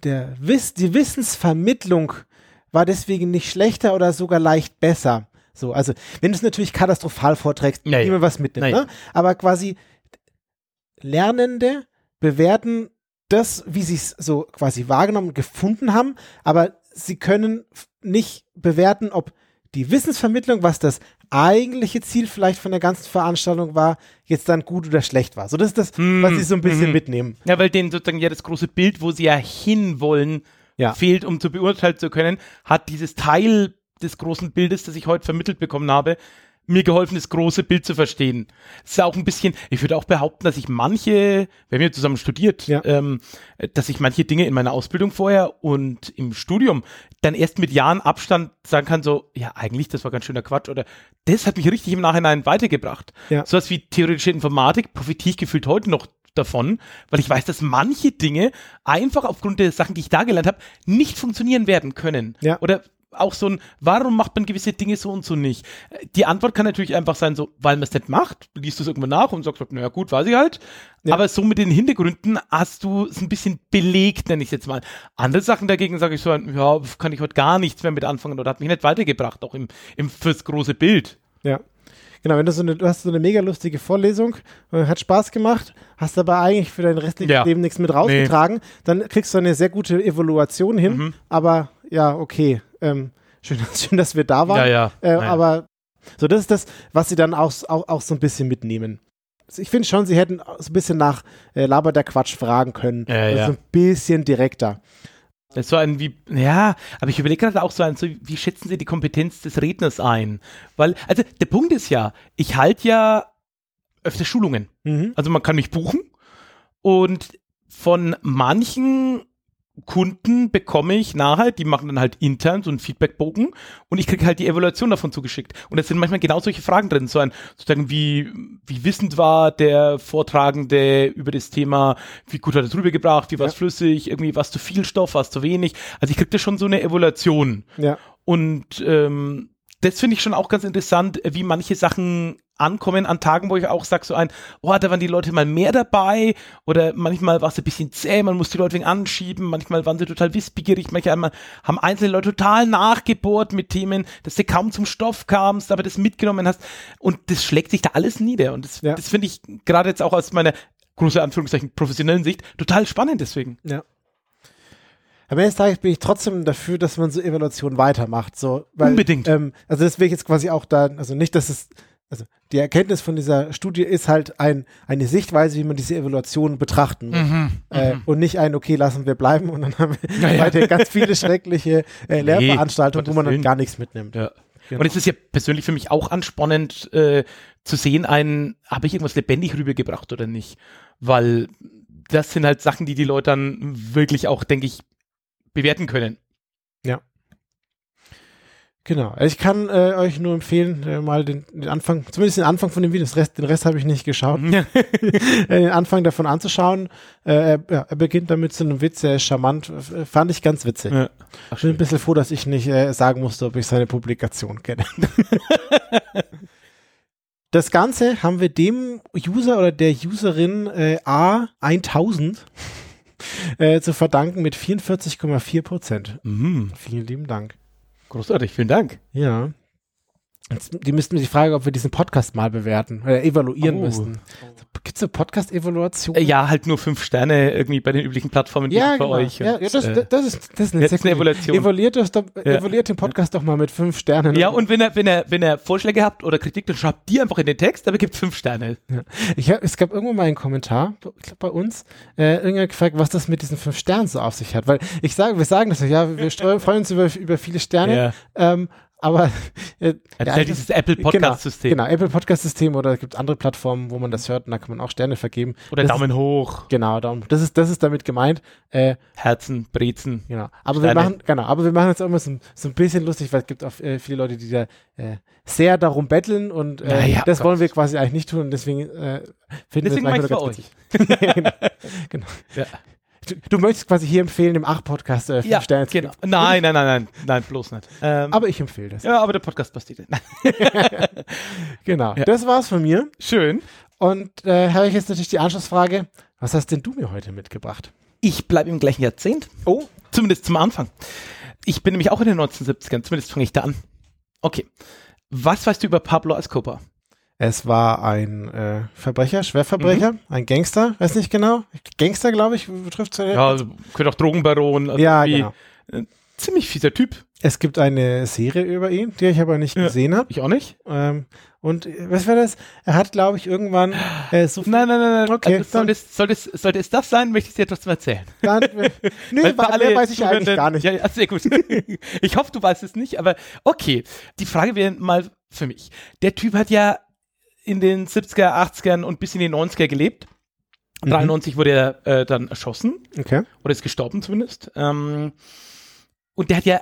A: der Wiss, die Wissensvermittlung war deswegen nicht schlechter oder sogar leicht besser. So, also wenn du es natürlich katastrophal vorträgst,
B: Naja.
A: niemand was mitnimmt,
B: Naja.
A: ne? Aber quasi Lernende bewerten das, wie sie es so quasi wahrgenommen und gefunden haben, aber sie können nicht bewerten, ob die Wissensvermittlung, was das eigentliche Ziel vielleicht von der ganzen Veranstaltung war, jetzt dann gut oder schlecht war. So, das ist das,
B: Hm,
A: was sie so ein bisschen
B: mhm.
A: mitnehmen.
B: Ja, weil denen sozusagen ja das große Bild, wo sie ja hinwollen,
A: Ja.
B: fehlt, um zu beurteilen zu können, hat dieses Teil des großen Bildes, das ich heute vermittelt bekommen habe, mir geholfen, das große Bild zu verstehen. Es ist auch ein bisschen, ich würde auch behaupten, dass ich manche, wir haben ja zusammen studiert,
A: Ja.
B: ähm, dass ich manche Dinge in meiner Ausbildung vorher und im Studium dann erst mit Jahren Abstand sagen kann, so, ja, eigentlich, das war ganz schöner Quatsch oder das hat mich richtig im Nachhinein weitergebracht.
A: Ja.
B: Sowas wie theoretische Informatik profitiere ich gefühlt heute noch davon, weil ich weiß, dass manche Dinge einfach aufgrund der Sachen, die ich da gelernt habe, nicht funktionieren werden können.
A: Ja.
B: Oder auch so ein, warum macht man gewisse Dinge so und so nicht? Die Antwort kann natürlich einfach sein, so, weil man es nicht macht, du liest es irgendwo nach und sagst, naja gut, weiß ich halt.
A: Ja.
B: Aber so mit den Hintergründen hast du es ein bisschen belegt, nenne ich es jetzt mal. Andere Sachen dagegen sage ich so, ja, kann ich heute gar nichts mehr mit anfangen oder hat mich nicht weitergebracht, auch im, im fürs große Bild.
A: Ja. Genau, wenn du so eine, du hast so eine mega lustige Vorlesung, äh, hat Spaß gemacht, hast aber eigentlich für dein restliches
B: Ja.
A: Leben nichts mit rausgetragen, dann kriegst du eine sehr gute Evaluation hin,
B: Mhm.
A: aber ja, okay, ähm, schön, schön, dass wir da waren.
B: Ja, ja.
A: Äh,
B: Naja.
A: Aber so, das ist das, was sie dann auch, auch, auch so ein bisschen mitnehmen. Also Ich finde schon, sie hätten so ein bisschen nach äh, Laber der Quatsch fragen können.
B: Ja,
A: also
B: ja.
A: So ein bisschen direkter.
B: Das so ein wie, ja, aber ich überlege gerade auch so ein, so, wie schätzen Sie die Kompetenz des Redners ein? Weil, also der Punkt ist ja, ich halte ja öfter Schulungen.
A: Mhm.
B: Also man kann mich buchen und von manchen Kunden bekomme ich nachher, die machen dann halt intern so einen Feedbackbogen und ich kriege halt die Evaluation davon zugeschickt. Und da sind manchmal genau solche Fragen drin, so ein, sozusagen wie, wie wissend war der Vortragende über das Thema, wie gut hat er drüber gebracht, wie war es
A: Ja.
B: flüssig, irgendwie was zu viel Stoff, was zu wenig. Also ich kriege da schon so eine Evaluation.
A: Ja.
B: Und ähm, das finde ich schon auch ganz interessant, wie manche Sachen ankommen an Tagen, wo ich auch sage so ein, oh, da waren die Leute mal mehr dabei oder manchmal war es ein bisschen zäh, man muss die Leute wegen anschieben, manchmal waren sie total wissbegierig, manchmal haben einzelne Leute total nachgebohrt mit Themen, dass du kaum zum Stoff kamst, aber das mitgenommen hast und das schlägt sich da alles nieder und das,
A: Ja.
B: das finde ich gerade jetzt auch aus meiner große Anführungszeichen professionellen Sicht total spannend deswegen.
A: Ja. Am Ende des Tages bin ich trotzdem dafür, dass man so Evaluationen weitermacht. So, weil,
B: Unbedingt.
A: Ähm, also das will ich jetzt quasi auch da, also nicht, dass es, also die Erkenntnis von dieser Studie ist halt ein, eine Sichtweise, wie man diese Evaluation betrachten muss. Äh, und nicht ein, okay, lassen wir bleiben und dann haben wir
B: Ja, ja.
A: weiter ganz viele schreckliche äh, Lehrveranstaltungen, wo
B: Gottes
A: man dann gar nichts mitnimmt.
B: Ja.
A: Genau.
B: Und es ist ja persönlich für mich auch anspannend äh, zu sehen, ein, habe ich irgendwas lebendig rübergebracht oder nicht? Weil das sind halt Sachen, die die Leute dann wirklich auch, denke ich, bewerten können.
A: Genau. Also ich kann äh, euch nur empfehlen, äh, mal den, den Anfang, zumindest den Anfang von dem Video, Rest, den Rest habe ich nicht geschaut, äh, den Anfang davon anzuschauen. Äh, er, ja, er beginnt damit zu einem Witz, er ist charmant, äh, fand ich ganz witzig.
B: Ja.
A: Ich bin ein bisschen froh, dass ich nicht äh, sagen musste, ob ich seine Publikation kenne. Das Ganze haben wir dem User oder der Userin äh, A1000 äh, zu verdanken mit 44,4 Prozent.
B: Mhm.
A: Vielen lieben Dank.
B: Großartig, vielen Dank.
A: Ja. Die müssten mir die Frage, ob wir diesen Podcast mal bewerten oder evaluieren
B: Oh.
A: müssten. Gibt es eine Podcast-Evaluation?
B: Äh, ja, halt nur fünf Sterne irgendwie bei den üblichen Plattformen die
A: ja,
B: bei
A: genau.
B: euch.
A: ja,
B: und,
A: ja, das,
B: äh,
A: das, ist, das ist eine,
B: eine Evaluation.
A: Evaluiert, das doch,
B: Ja.
A: evaluiert den Podcast doch mal mit fünf Sternen.
B: ja, und wenn er, wenn er, wenn er Vorschläge habt oder Kritik, dann schreibt die einfach in den Text, aber gibt fünf Sterne.
A: Ich hab, es gab irgendwo mal einen Kommentar, ich glaub, bei uns, äh, irgendwer gefragt, was das mit diesen fünf Sternen so auf sich hat. Weil ich sage, wir sagen das ja, wir freuen uns über, über viele Sterne,
B: Ja.
A: ähm, aber äh, ja,
B: dieses Apple Podcast-System.
A: Genau, genau, Apple Podcast-System oder es gibt andere Plattformen, wo man das hört und da kann man auch Sterne vergeben.
B: Oder
A: das
B: Daumen hoch,
A: Ist, genau, Daumen. Das ist, das ist damit gemeint. Äh,
B: Herzen, Brezen.
A: Genau. Aber wir
B: Sterne.
A: machen, genau, aber wir machen jetzt auch immer so, so ein bisschen lustig, weil es gibt auch äh, viele Leute, die da äh, sehr darum betteln und äh,
B: Ja, ja,
A: das
B: Gott.
A: wollen wir quasi eigentlich nicht tun und deswegen äh, finden
B: Deswegen
A: wir es manchmal ganz witzig. genau. genau.
B: Ja.
A: Du, du möchtest quasi hier empfehlen, dem Ach-Podcast äh, fünf
B: Ja,
A: Sterne zu
B: genau. Nein, nein, nein, nein, nein, bloß nicht. Ähm,
A: Aber ich empfehle das.
B: ja, aber der Podcast passt dir.
A: Genau.
B: Ja.
A: Das war's von mir.
B: Schön.
A: Und äh, habe ich jetzt natürlich die Anschlussfrage, was hast denn du mir heute mitgebracht?
B: Ich bleibe im gleichen Jahrzehnt.
A: Oh.
B: Zumindest zum Anfang. Ich bin nämlich auch in den 1970ern. Zumindest fange ich da an. Okay. Was weißt du über Pablo Escobar?
A: Es war ein äh, Verbrecher, Schwerverbrecher, ein Gangster, weiß nicht genau. Gangster, glaube ich, betrifft es
B: Ja, also, könnte auch Drogenbaron. Also
A: Ja, genau.
B: Ziemlich fieser Typ.
A: Es gibt eine Serie über ihn, die ich aber nicht
B: Ja.
A: gesehen habe.
B: Ich auch nicht.
A: Ähm, und äh, was war das? Er hat, glaube ich, irgendwann äh, so
B: Nein, nein, nein, nein.
A: Okay,
B: also, sollte, es, sollte, es, sollte es das sein, möchte ich es dir trotzdem erzählen.
A: Gar, nö,
B: Weil für
A: wa- mehr weiß ich eigentlich
B: Zuhörenden-
A: gar nicht.
B: Ja, sehr gut. ich hoffe, du weißt es nicht, aber okay. Die Frage wäre mal für mich. Der Typ hat ja in den 70er, 80ern und bis in die 90er gelebt.
A: Mhm.
B: 93 wurde er äh, dann erschossen
A: Okay.
B: oder ist gestorben zumindest. Ähm, und der hat ja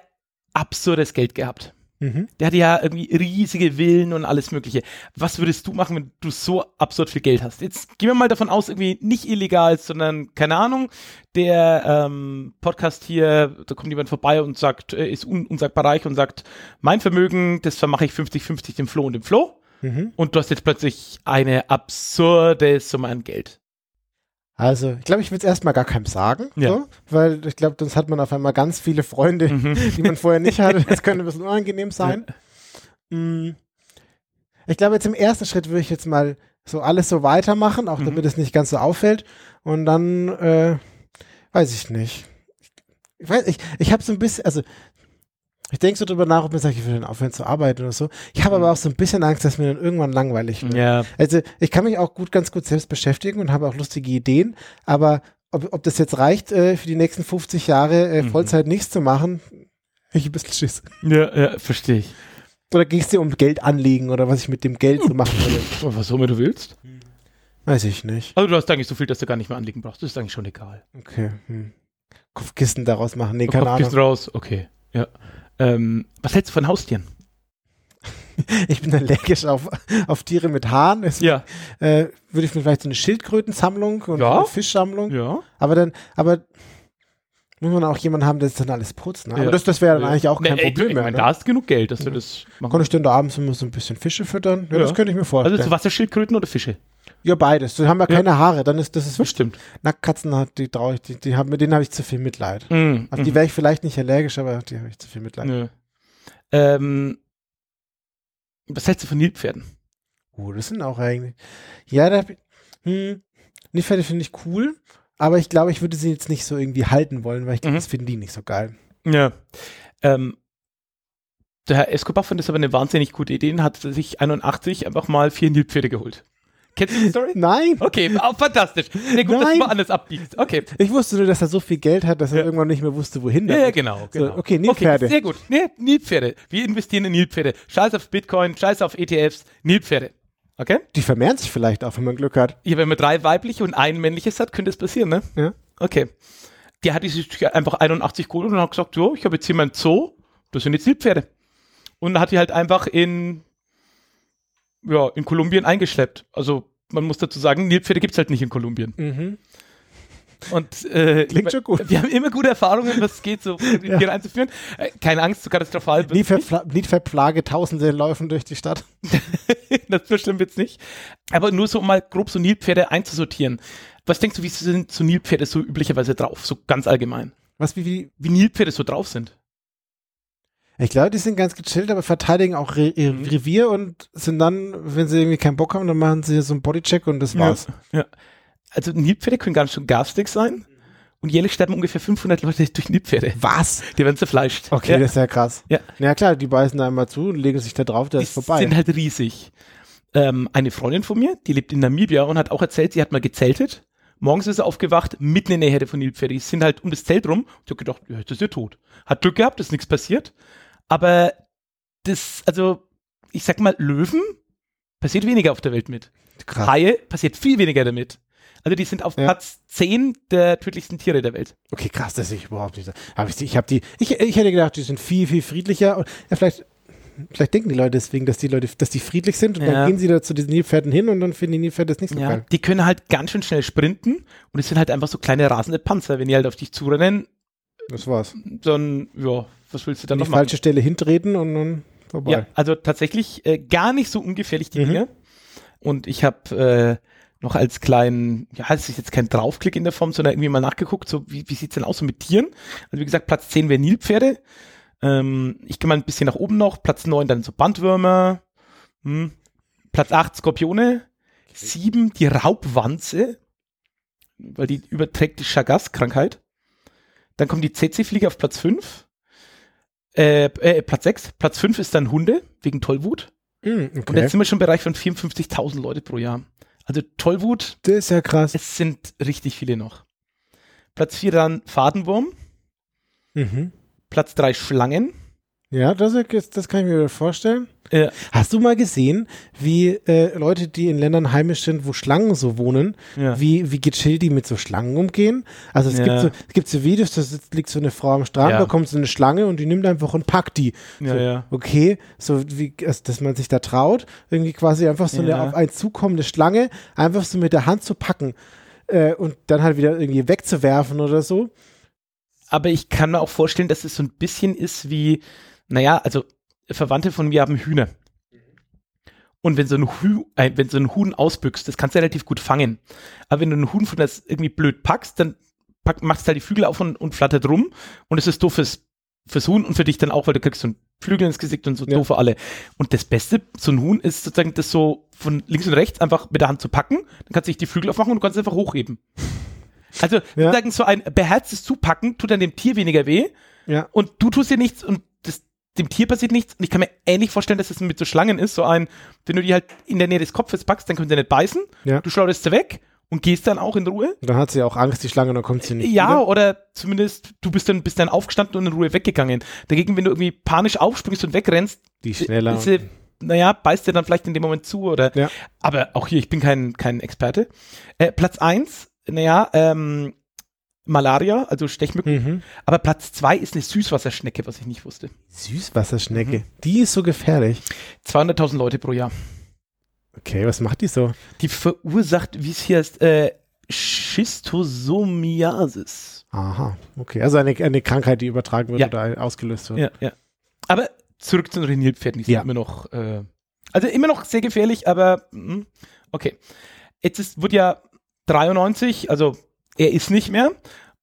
B: absurdes Geld gehabt.
A: Mhm.
B: Der hatte ja irgendwie riesige Villen und alles Mögliche. Was würdest du machen, wenn du so absurd viel Geld hast? Jetzt gehen wir mal davon aus, irgendwie nicht illegal, sondern keine Ahnung, der ähm, Podcast hier, da kommt jemand vorbei und sagt, äh, ist un unsagbar reich und sagt, mein Vermögen, das vermache ich 50-50 dem Flo und dem Flo.
A: Mhm.
B: Und du hast jetzt plötzlich eine absurde Summe an Geld.
A: Also, ich glaube, ich will es erstmal gar keinem sagen,
B: Ja.
A: so, weil ich glaube, sonst hat man auf einmal ganz viele Freunde, die man vorher nicht hatte. Das könnte ein bisschen unangenehm sein. Mm. Ich glaube, jetzt im ersten Schritt würde ich jetzt mal so alles so weitermachen, auch
B: Mhm.
A: damit es nicht ganz so auffällt. Und dann, äh, weiß ich nicht. Ich weiß, ich, ich habe so ein bisschen, also ich denke so drüber nach, ob mir sage, ich will dann aufhören zu arbeiten oder so. Ich habe aber auch so ein bisschen Angst, dass mir dann irgendwann langweilig wird.
B: Ja.
A: Also ich kann mich auch gut, ganz gut selbst beschäftigen und habe auch lustige Ideen, aber ob, ob das jetzt reicht, äh, für die nächsten 50 Jahre äh,
B: Mhm.
A: Vollzeit nichts zu machen, ich ein bisschen Schiss.
B: Ja, ja, verstehe ich.
A: Oder ging es dir um Geld anlegen oder was ich mit dem Geld so machen würde?
B: Was auch immer du willst.
A: Weiß ich nicht.
B: Also du hast eigentlich so viel, dass du gar nicht mehr anliegen brauchst. Das ist eigentlich schon egal.
A: Okay. Hm. Kopfkissen daraus machen. Nee, keine
B: Kopfkissen
A: Ahnung.
B: raus, okay. Ja. Ähm, was hältst du von Haustieren?
A: Ich bin allergisch auf, auf Tiere mit Haaren. Es,
B: Ja.
A: äh, würde ich mir vielleicht so eine Schildkrötensammlung und
B: Ja.
A: eine Fischsammlung.
B: Ja.
A: Aber dann, aber muss man auch jemanden haben, der das dann alles putzt. Ne? Aber
B: Ja.
A: das, das wäre dann
B: Ja.
A: eigentlich auch kein
B: Nee, ey,
A: Problem
B: ich
A: mehr.
B: meine,
A: Ne?
B: Da hast du genug Geld, dass du das machen
A: Kann ich dann da abends immer so ein bisschen Fische füttern? Ja,
B: Ja.
A: das könnte ich mir
B: Also
A: vorstellen.
B: zu Wasserschildkröten oder Fische?
A: Ja, beides. Die haben ja keine Haare. Dann ist das ist
B: Das stimmt.
A: Nacktkatzen hat die traurig, die, die haben, mit denen habe ich zu viel Mitleid.
B: Mhm.
A: Auf die wäre ich vielleicht nicht allergisch, aber die habe ich zu viel Mitleid.
B: Nö. Ähm, was hältst du von Nilpferden?
A: Oh, das sind auch eigentlich. Ja, da hm, Nilpferde finde ich cool, aber ich glaube, ich würde sie jetzt nicht so irgendwie halten wollen, weil ich glaube,
B: Mhm.
A: das finden die nicht so geil.
B: Ja. Ähm, der Herr Escobar fand das aber eine wahnsinnig gute Idee und hat sich 81 einfach mal vier Nilpferde geholt. Kennst du die Story?
A: Nein!
B: Okay, oh, fantastisch. Sehr gut, dass
A: Nein.
B: du woanders abbiegst. Okay.
A: Ich wusste nur, dass er so viel Geld hat, dass er
B: Ja.
A: irgendwann nicht mehr wusste, wohin
B: Ja, ja, genau.
A: So,
B: genau.
A: okay, Nilpferde.
B: Okay, sehr gut. Nee, Nilpferde. Wir investieren in Nilpferde. Scheiß auf Bitcoin, scheiß auf ETFs, Nilpferde. Okay?
A: Die vermehren sich vielleicht auch, wenn man Glück hat.
B: Ja, wenn man drei weibliche und ein männliches hat, könnte es passieren, ne?
A: Ja.
B: Okay. Der hat sich einfach 81 geholt und hat gesagt, jo, ich habe jetzt hier mein Zoo, das sind jetzt Nilpferde. Und hat die halt einfach in, ja, in Kolumbien eingeschleppt. Also, man muss dazu sagen, Nilpferde gibt es halt nicht in Kolumbien.
A: Mhm.
B: Und äh,
A: Klingt schon gut.
B: wir haben immer gute Erfahrungen, was es geht, so
A: Ja.
B: hier einzuführen. Äh, keine Angst, so katastrophal
A: Liedverplage, Tausende laufen durch die Stadt.
B: das schlimm wird's nicht. Aber nur so, um mal grob so Nilpferde einzusortieren. Was denkst du, wie sind so Nilpferde so üblicherweise drauf? So ganz allgemein.
A: Was, wie, wie?
B: Wie Nilpferde so drauf sind.
A: Ich glaube, die sind ganz gechillt, aber verteidigen auch Re ihr
B: Mhm.
A: Revier und sind dann, wenn sie irgendwie keinen Bock haben, dann machen sie so einen Bodycheck und das war's.
B: Ja. Also Nilpferde können ganz schön garstig sein. Und jährlich sterben ungefähr 500 Leute durch Nilpferde.
A: Was?
B: Die werden zerfleischt.
A: Okay,
B: ja.
A: das ist ja krass.
B: Ja.
A: Ja klar, die beißen da einmal zu und legen sich da drauf, der
B: die
A: ist vorbei.
B: sind halt riesig. Ähm, eine Freundin von mir, die lebt in Namibia und hat auch erzählt, sie hat mal gezeltet. Morgens ist sie aufgewacht, mitten in der Herde von Nilpferde. Die sind halt um das Zelt rum. Ich habe gedacht, ja, jetzt ist ihr tot. Hat Glück gehabt, ist nichts passiert. Aber das, also, ich sag mal, Löwen passiert weniger auf der Welt mit.
A: krass.
B: Haie passiert viel weniger damit. Also die sind auf
A: Ja.
B: Platz 10 der tödlichsten Tiere der Welt.
A: Okay, krass, das ich überhaupt nicht. Hab ich, ich habe die, ich, ich hätte gedacht, die sind viel, viel friedlicher. Und, ja, vielleicht, vielleicht denken die Leute deswegen, dass die Leute, dass die friedlich sind und
B: Ja.
A: dann gehen sie da zu diesen Nilpferden hin und dann finden die Nilpferde das nicht so
B: Ja,
A: geil.
B: die können halt ganz schön schnell sprinten und es sind halt einfach so kleine rasende Panzer. Wenn die halt auf dich zurennen,
A: Das war's.
B: dann, ja, was willst du dann
A: An die
B: noch machen?
A: falsche Stelle hintreten und dann vorbei.
B: Ja, also tatsächlich äh, gar nicht so ungefährlich die
A: Mhm.
B: Dinge. Und ich habe äh, noch als kleinen, ja, es ist jetzt kein Draufklick in der Form, sondern irgendwie mal nachgeguckt, so wie, wie sieht's denn aus so mit Tieren? Also wie gesagt, Platz 10 wäre Nilpferde. Ähm, ich gehe mal ein bisschen nach oben noch. Platz 9 dann so Bandwürmer. Hm. Platz 8 Skorpione. 7 die Raubwanze, weil die überträgt die Chagas-Krankheit. Dann kommt die CC-Fliege auf Platz 5. Äh, äh, Platz 6. Platz 5 ist dann Hunde, wegen Tollwut.
A: Mm,
B: Und jetzt
A: okay.
B: sind wir schon im Bereich von 54.000 Leute pro Jahr. Also Tollwut,
A: Das ist ja krass.
B: es sind richtig viele noch. Platz 4 dann Fadenwurm.
A: Mhm.
B: Platz 3 Schlangen.
A: Ja, das, das kann ich mir vorstellen.
B: Äh,
A: Hast du mal gesehen, wie äh, Leute, die in Ländern heimisch sind, wo Schlangen so wohnen,
B: Ja.
A: wie, wie gechillt die mit so Schlangen umgehen? Also es,
B: Ja.
A: gibt, so, es gibt so Videos, da sitzt, liegt so eine Frau am Strand,
B: Ja.
A: da kommt so eine Schlange und die nimmt einfach und packt die.
B: Ja,
A: so,
B: ja.
A: Okay, so wie, also, dass man sich da traut, irgendwie quasi einfach so eine
B: Ja.
A: auf einen zukommende Schlange einfach so mit der Hand zu packen äh, und dann halt wieder irgendwie wegzuwerfen oder so.
B: aber ich kann mir auch vorstellen, dass es so ein bisschen ist wie, naja, also Verwandte von mir haben Hühner. Und wenn so ein, Hu äh, wenn so ein Huhn ausbüchst, das kannst du relativ gut fangen. Aber wenn du ein Huhn von das irgendwie blöd packst, dann pack, machst du halt die Flügel auf und, und flattert rum. Und es ist doof fürs, fürs Huhn und für dich dann auch, weil du kriegst so einen Flügel ins Gesicht und so
A: Ja.
B: doof für alle. Und das Beste, so ein Huhn ist sozusagen das so von links und rechts einfach mit der Hand zu packen. Dann kannst du dich die Flügel aufmachen und du kannst einfach hochheben. Also,
A: Ja.
B: sozusagen so ein beherztes Zupacken tut dann dem Tier weniger weh
A: Ja.
B: und du tust dir nichts und dem Tier passiert nichts. Und ich kann mir ähnlich vorstellen, dass es mit so Schlangen ist, so ein, wenn du die halt in der Nähe des Kopfes packst, dann können sie nicht beißen.
A: Ja.
B: Du schleuderst sie weg und gehst dann auch in Ruhe.
A: Und dann hat sie auch Angst, die Schlange, und dann kommt sie nicht.
B: Ja,
A: wieder.
B: oder zumindest du bist dann, bist dann aufgestanden und in Ruhe weggegangen. Dagegen, wenn du irgendwie panisch aufspringst und wegrennst,
A: Die schneller.
B: ist sie, naja, beißt dir dann vielleicht in dem Moment zu oder.
A: Ja.
B: Aber auch hier, ich bin kein, kein Experte. Äh, Platz eins, naja, ähm, Malaria, also Stechmücken.
A: Mhm.
B: Aber Platz zwei ist eine Süßwasserschnecke, was ich nicht wusste.
A: Süßwasserschnecke.
B: Mhm.
A: Die ist so gefährlich.
B: 200.000 Leute pro Jahr.
A: Okay, was macht die so?
B: Die verursacht, wie es hier heißt, äh, Schistosomiasis.
A: Aha, okay. Also eine, eine Krankheit, die übertragen wird
B: Ja.
A: oder ausgelöst wird.
B: Ja, ja. Aber zurück zu den Nilpferden, die sind
A: Ja.
B: immer noch, äh, also immer noch sehr gefährlich, aber mm, okay. Jetzt ist, wird ja 93, also er ist nicht mehr.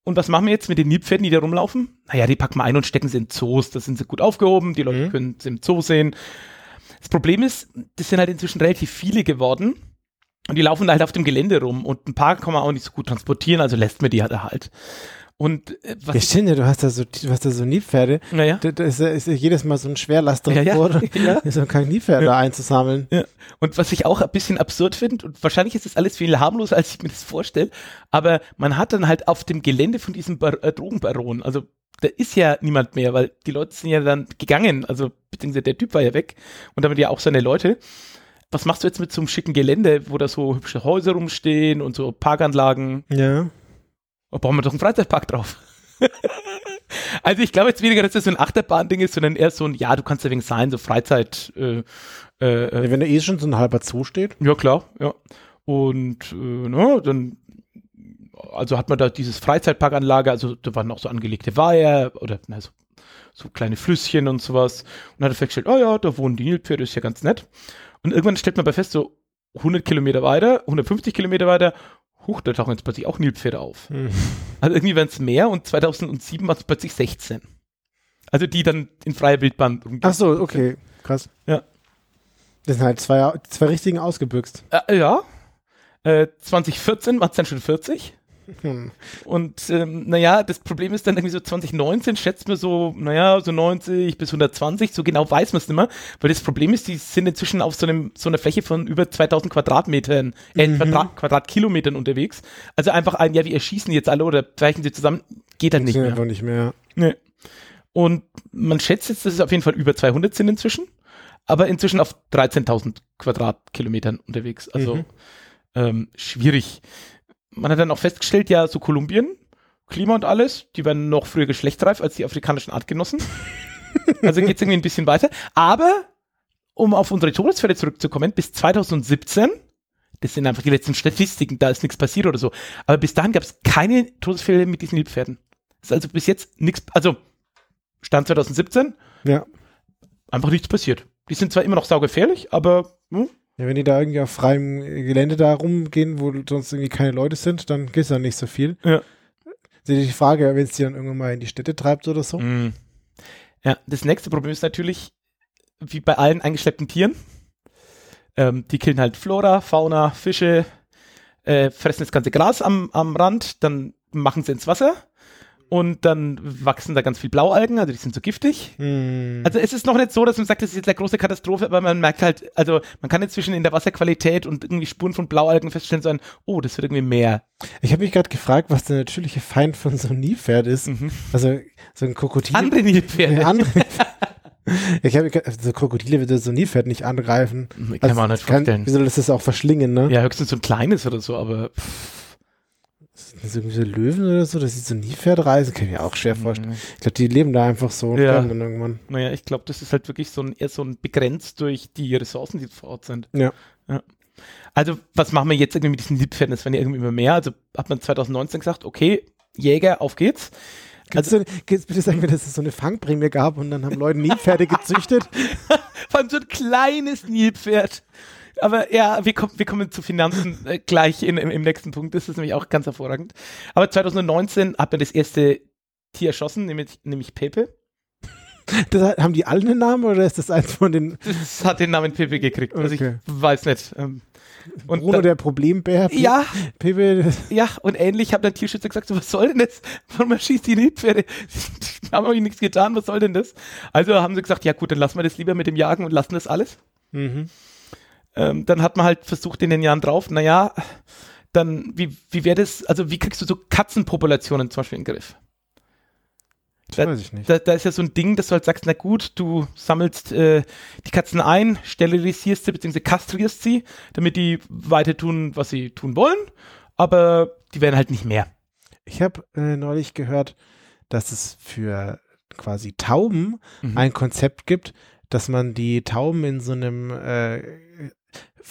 B: Und was machen wir jetzt mit den Nilpferden, die da rumlaufen? Naja, die packen wir ein und stecken sie in Zoos. Da sind sie gut aufgehoben, die Leute
A: Mhm.
B: können sie im Zoo sehen. Das Problem ist, das sind halt inzwischen relativ viele geworden. Und die laufen da halt auf dem Gelände rum. Und ein paar kann man auch nicht so gut transportieren, also lässt man die halt halt. Und äh, was
A: Ja, stimmt ja, du hast da so, du hast da so Nilpferde.
B: naja.
A: Da, da ist, ja- ist ja jedes Mal so ein Schwerlast
B: Ja, ja.
A: davor,
B: Ja.
A: so kein Nilpferd da einzusammeln.
B: Ja. Und was ich auch ein bisschen absurd finde, und wahrscheinlich ist das alles viel harmloser, als ich mir das vorstelle, aber man hat dann halt auf dem Gelände von diesem Bar äh, Drogenbaron, also da ist ja niemand mehr, weil die Leute sind ja dann gegangen, also beziehungsweise der Typ war ja weg und damit ja auch seine Leute. Was machst du jetzt mit so einem schicken Gelände, wo da so hübsche Häuser rumstehen und so Parkanlagen?
A: Ja.
B: Da brauchen wir doch einen Freizeitpark drauf. also ich glaube jetzt weniger, dass das so ein Achterbahn-Ding ist, sondern eher so ein, ja, du kannst ja wegen sein, so Freizeit, äh, äh,
A: Wenn da eh schon so ein halber Zoo steht.
B: ja, klar, ja. Und äh, ne, dann, also hat man da dieses Freizeitparkanlage, also da waren auch so angelegte Weiher oder na, so, so kleine Flüsschen und sowas. Und dann hat er festgestellt, oh ja, da wohnen die Nilpferde, ist ja ganz nett. Und irgendwann stellt man bei fest, so 100 Kilometer weiter, 150 Kilometer weiter, huch, da tauchen jetzt plötzlich auch Nilpferde auf.
A: Hm.
B: Also irgendwie waren es mehr und 2007 waren es plötzlich 16. Also die dann in freier Wildbahn rumgehen.
A: Ach so, okay. Krass.
B: Ja.
A: Das sind halt zwei, zwei richtigen ausgebüxt.
B: Äh, ja. Äh, 2014 waren es dann schon 40.
A: Hm.
B: Und ähm, naja, das Problem ist dann irgendwie so 2019 schätzt man so, naja, so 90 bis 120, so genau weiß man es nicht mehr, weil das Problem ist, die sind inzwischen auf so, einem, so einer Fläche von über 2000 Quadratmetern, äh,
A: Mhm.
B: Quadrat, Quadratkilometern unterwegs. Also einfach ein, ja, wir erschießen jetzt alle oder brechen sie zusammen, geht dann nicht
A: Sind
B: mehr.
A: einfach nicht mehr.
B: Nee. Und man schätzt jetzt, dass es auf jeden Fall über 200 sind inzwischen, aber inzwischen auf 13.000 Quadratkilometern unterwegs. Also
A: Mhm.
B: ähm, schwierig. Man hat dann auch festgestellt, ja, so Kolumbien, Klima und alles, die werden noch früher geschlechtsreif als die afrikanischen Artgenossen. also geht es irgendwie ein bisschen weiter. Aber, um auf unsere Todesfälle zurückzukommen, bis 2017, das sind einfach die letzten Statistiken, da ist nichts passiert oder so, aber bis dahin gab es keine Todesfälle mit diesen Nilpferden. Ist also bis jetzt nichts, also Stand 2017,
A: Ja.
B: einfach nichts passiert. Die sind zwar immer noch saugefährlich, aber hm,
A: ja. Wenn die da irgendwie auf freiem Gelände da rumgehen, wo sonst irgendwie keine Leute sind, dann geht da nicht so viel.
B: Ja.
A: Die Frage, wenn es die dann irgendwann mal in die Städte treibt oder so.
B: Mm. Ja, das nächste Problem ist natürlich, wie bei allen eingeschleppten Tieren, ähm, die killen halt Flora, Fauna, Fische, äh, fressen das ganze Gras am, am Rand, dann machen sie ins Wasser und dann wachsen da ganz viel Blaualgen, also die sind so giftig.
A: Hm.
B: Also es ist noch nicht so, dass man sagt, das ist jetzt eine große Katastrophe, aber man merkt halt, also man kann inzwischen in der Wasserqualität und irgendwie Spuren von Blaualgen feststellen, so ein, oh, das wird irgendwie mehr.
A: Ich habe mich gerade gefragt, was der natürliche Feind von so einem Nilpferd ist. Also so ein Krokodil.
B: Andere Nilpferde.
A: andere. ich habe so Krokodile wird so ein Nilpferd nicht angreifen.
B: Ich kann mir auch nicht vorstellen.
A: Wie soll das das auch verschlingen, ne?
B: Ja, höchstens so ein kleines oder so, aber
A: Das sind irgendwie so Löwen oder so, dass sie so ein Nilpferd reisen, kann ich mir auch schwer vorstellen. Ich glaube, die leben da einfach so und
B: Ja.
A: dann irgendwann.
B: naja, ich glaube, das ist halt wirklich so ein, eher so ein begrenzt durch die Ressourcen, die vor Ort sind.
A: Ja.
B: Also, was machen wir jetzt irgendwie mit diesen Nilpferden? Das werden ja irgendwie immer mehr. Also hat man 2019 gesagt, okay, Jäger, auf geht's.
A: Kannst du kannst du bitte sagen, dass es so eine Fangprämie gab und dann haben Leute Nilpferde gezüchtet?
B: Vor allem so ein kleines Nilpferd. Aber ja, wir kommen, wir kommen zu Finanzen äh, gleich in, im, im nächsten Punkt. Das ist nämlich auch ganz hervorragend. Aber 2019 hat man das erste Tier erschossen, nämlich, nämlich Pepe.
A: Das, haben die alle einen Namen oder ist das eins von den
B: Das hat den Namen Pepe gekriegt. Also
A: Okay.
B: ich weiß nicht. Ähm, und
A: Bruno
B: da-
A: der Problembär? Pe-
B: ja,
A: Pepe,
B: ja, und ähnlich hat der Tierschützer gesagt, so, was soll denn das? Warum erschießt die Nilpferde? Haben euch nichts getan, was soll denn das? Also haben sie gesagt, ja gut, dann lassen wir das lieber mit dem Jagen und lassen das alles.
A: mhm.
B: Ähm, dann hat man halt versucht in den Jahren drauf, naja, dann, wie, wie wäre das, also wie kriegst du so Katzenpopulationen zum Beispiel in den Griff?
A: das
B: Da-
A: weiß ich nicht.
B: Da, da ist ja so ein Ding, dass du halt sagst, na gut, du sammelst äh, die Katzen ein, sterilisierst sie bzw. kastrierst sie, damit die weiter tun, was sie tun wollen, aber die werden halt nicht mehr.
A: Ich habe äh, neulich gehört, dass es für quasi Tauben
B: Mhm.
A: ein Konzept gibt, dass man die Tauben in so einem äh,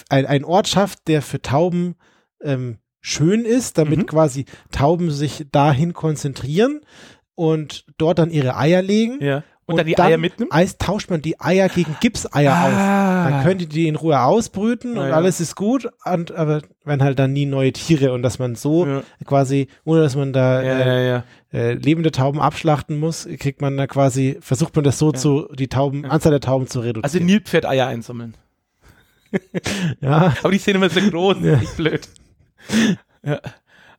A: ein, ein Ort schafft, der für Tauben ähm, schön ist, damit
B: Mhm.
A: quasi Tauben sich dahin konzentrieren und dort dann ihre Eier legen.
B: Ja. Und, dann die Eier mitnehmen?
A: Eis tauscht man die Eier gegen Gipseier aus.
B: Ah.
A: Dann könnt ihr die in Ruhe ausbrüten und
B: Ah, ja.
A: alles ist gut, und, aber wenn halt dann nie neue Tiere und dass man so
B: Ja.
A: quasi, ohne dass man da
B: Ja,
A: äh, äh, lebende Tauben abschlachten muss, kriegt man da quasi, versucht man das so zu, die Tauben, Anzahl der Tauben zu
B: Also
A: reduzieren.
B: Nilpferd-Eier einsammeln.
A: ja,
B: Aber die sehen immer so groß, das ist echt blöd. Ja.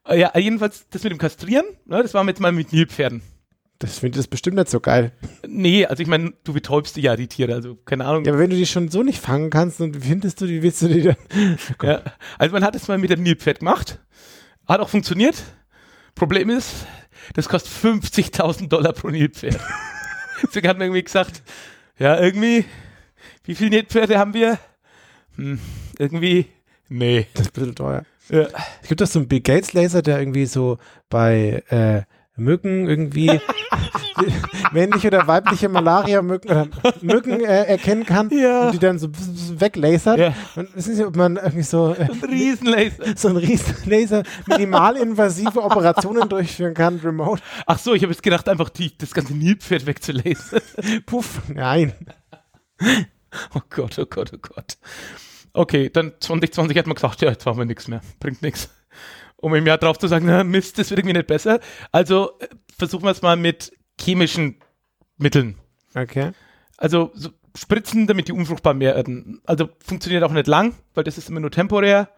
B: Ja, jedenfalls das mit dem Kastrieren, ne, das waren wir jetzt mal mit Nilpferden.
A: das finde ich das bestimmt nicht so geil.
B: Nee, also ich meine, du betäubst ja, die Tiere, also keine Ahnung.
A: Ja, aber wenn du die schon so nicht fangen kannst und wie findest du die, willst du die dann?
B: Ja, also man hat es mal mit dem Nilpferd gemacht. Hat auch funktioniert. Problem ist, das kostet 50.000 Dollar pro Nilpferd. Deswegen hat man irgendwie gesagt, ja, irgendwie, wie viele Nilpferde haben wir? Hm, irgendwie, nee.
A: Das ist ein bisschen teuer.
B: Ja.
A: Es gibt doch so einen Bill Gates Laser, der irgendwie so bei äh, Mücken irgendwie männliche oder weibliche Malaria-Mücken oder Mücken äh, erkennen kann
B: Ja.
A: und die dann so weglasert.
B: Ja.
A: Und wissen Sie, ob man irgendwie so, äh,
B: Ein Riesenlaser.
A: so ein Riesenlaser minimalinvasive Operationen durchführen kann, remote?
B: Ach so, ich habe jetzt gedacht, einfach die, das ganze Nilpferd wegzulasen.
A: Puff, nein.
B: Oh Gott, oh Gott, oh Gott. Okay, dann 2020 hat man gesagt, ja, jetzt machen wir nichts mehr. Bringt nichts. Um im Jahr drauf zu sagen, na Mist, das wird irgendwie nicht besser. Also versuchen wir es mal mit chemischen Mitteln.
A: Okay.
B: Also so Spritzen, damit die unfruchtbar werden. Also funktioniert auch nicht lang, weil das ist immer nur temporär.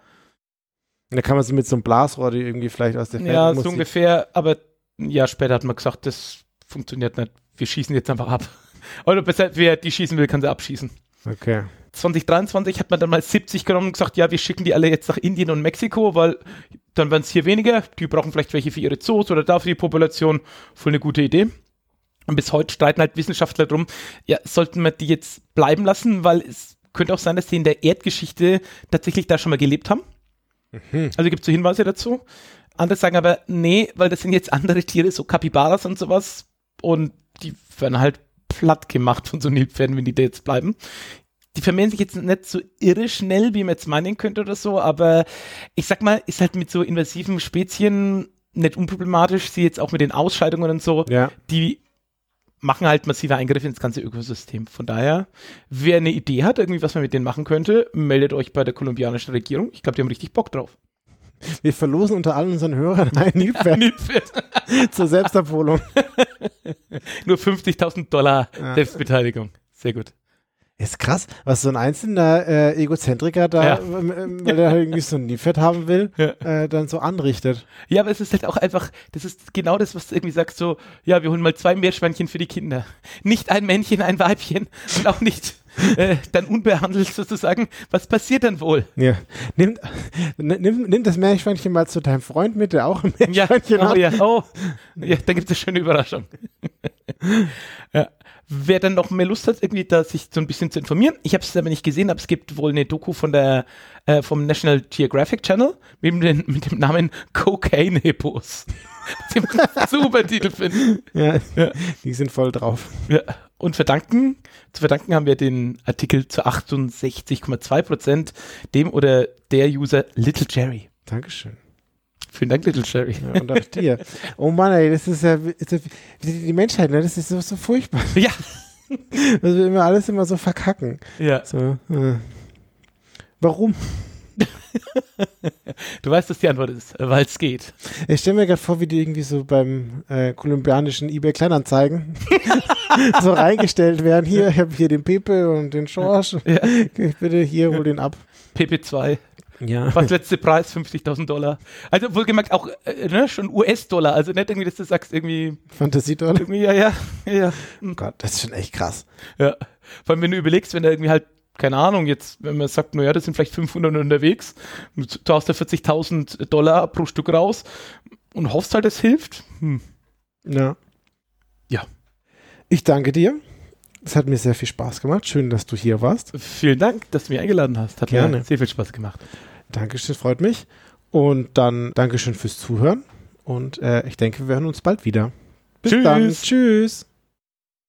A: Da kann man sie mit so einem Blasrohr, die irgendwie vielleicht aus der
B: Ja,
A: muss
B: so ungefähr. Aber ein Jahr später hat man gesagt, das funktioniert nicht. Wir schießen jetzt einfach ab. Oder besser, wer die schießen will, kann sie abschießen.
A: Okay.
B: 2023 hat man dann mal 70 genommen und gesagt, ja, wir schicken die alle jetzt nach Indien und Mexiko, weil dann werden es hier weniger. Die brauchen vielleicht welche für ihre Zoos oder da für die Population. Voll eine gute Idee. Und bis heute streiten halt Wissenschaftler drum, ja, sollten wir die jetzt bleiben lassen, weil es könnte auch sein, dass die in der Erdgeschichte tatsächlich da schon mal gelebt haben. Also gibt es so Hinweise dazu. Andere sagen aber, nee, weil das sind jetzt andere Tiere, so Kapibaras und sowas. Und die werden halt platt gemacht von so Nilpferden, wenn die da jetzt bleiben. Die vermehren sich jetzt nicht so irre schnell, wie man jetzt meinen könnte oder so, aber ich sag mal, ist halt mit so invasiven Spezien nicht unproblematisch, sie jetzt auch mit den Ausscheidungen und so,
A: Ja.
B: die machen halt massive Eingriffe ins ganze Ökosystem. Von daher, wer eine Idee hat, irgendwie was man mit denen machen könnte, meldet euch bei der kolumbianischen Regierung. Ich glaube, die haben richtig Bock drauf.
A: Wir verlosen unter allen unseren Hörern ein Nilpferd
B: Nilpferd.
A: zur Selbstabholung.
B: Nur 50.000 Dollar
A: Ja.
B: Selbstbeteiligung. Sehr gut.
A: Ist krass, was so ein einzelner äh, Egozentriker da,
B: Ja.
A: ähm, ähm, weil er halt irgendwie so ein Niefett haben will,
B: Ja.
A: äh, dann so anrichtet.
B: Ja, aber es ist halt auch einfach, das ist genau das, was du irgendwie sagst, so, ja, wir holen mal zwei Meerschweinchen für die Kinder. Nicht ein Männchen, ein Weibchen und auch nicht äh, dann unbehandelt sozusagen. Was passiert dann wohl?
A: Ja. Nimm, nimm, nimm das Meerschweinchen mal zu deinem Freund mit, der auch ein
B: Ja,
A: Meerschweinchen
B: oh,
A: hat.
B: ja, oh, ja, dann gibt es eine schöne Überraschung. ja. Wer dann noch mehr Lust hat, irgendwie da sich so ein bisschen zu informieren, ich habe es aber nicht gesehen, aber es gibt wohl eine Doku von der äh, vom National Geographic Channel mit dem, mit dem Namen Cocaine Hippos. Den super Titel finde.
A: Ja,
B: Ja.
A: die sind voll drauf.
B: Ja. Und verdanken, zu verdanken haben wir den Artikel zu 68,2 Prozent dem oder der User Little Jerry.
A: Dankeschön.
B: Vielen Dank, Little Jerry.
A: Ja, und auch dir. Oh Mann, ey, das ist ja, die Menschheit, ne, das ist so, so furchtbar.
B: Ja.
A: Dass wir immer alles immer so verkacken.
B: ja.
A: So, äh. Warum?
B: Du weißt, was die Antwort ist, weil es geht.
A: Ich stelle mir gerade vor, wie die irgendwie so beim äh, kolumbianischen eBay Kleinanzeigen so reingestellt werden. Hier, ich habe hier den Pepe und den Schorsch.
B: Ja.
A: Ich bitte hier, hol den ab.
B: PP2,
A: Ja.
B: was letzte Preis 50.000 Dollar. Also wohlgemerkt auch äh, ne, schon US-Dollar, also nicht irgendwie, dass du sagst irgendwie,
A: Fantasiedollar.
B: irgendwie ja, ja, ja.
A: Oh Gott, das ist schon echt krass.
B: ja. Vor allem, wenn du überlegst, wenn da irgendwie halt keine Ahnung, jetzt, wenn man sagt, naja, das sind vielleicht 500 unterwegs, du tauchst da 40.000 Dollar pro Stück raus und hoffst halt, es hilft. Hm.
A: Ja.
B: Ja.
A: Ich danke dir. Es hat mir sehr viel Spaß gemacht. Schön, dass du hier warst.
B: Vielen Dank, dass du mich eingeladen hast. Hat
A: Gerne.
B: mir sehr viel Spaß gemacht.
A: Dankeschön, freut mich. Und dann Dankeschön fürs Zuhören. Und äh, ich denke, wir hören uns bald wieder. Bis
B: Tschüss.
A: dann. Tschüss.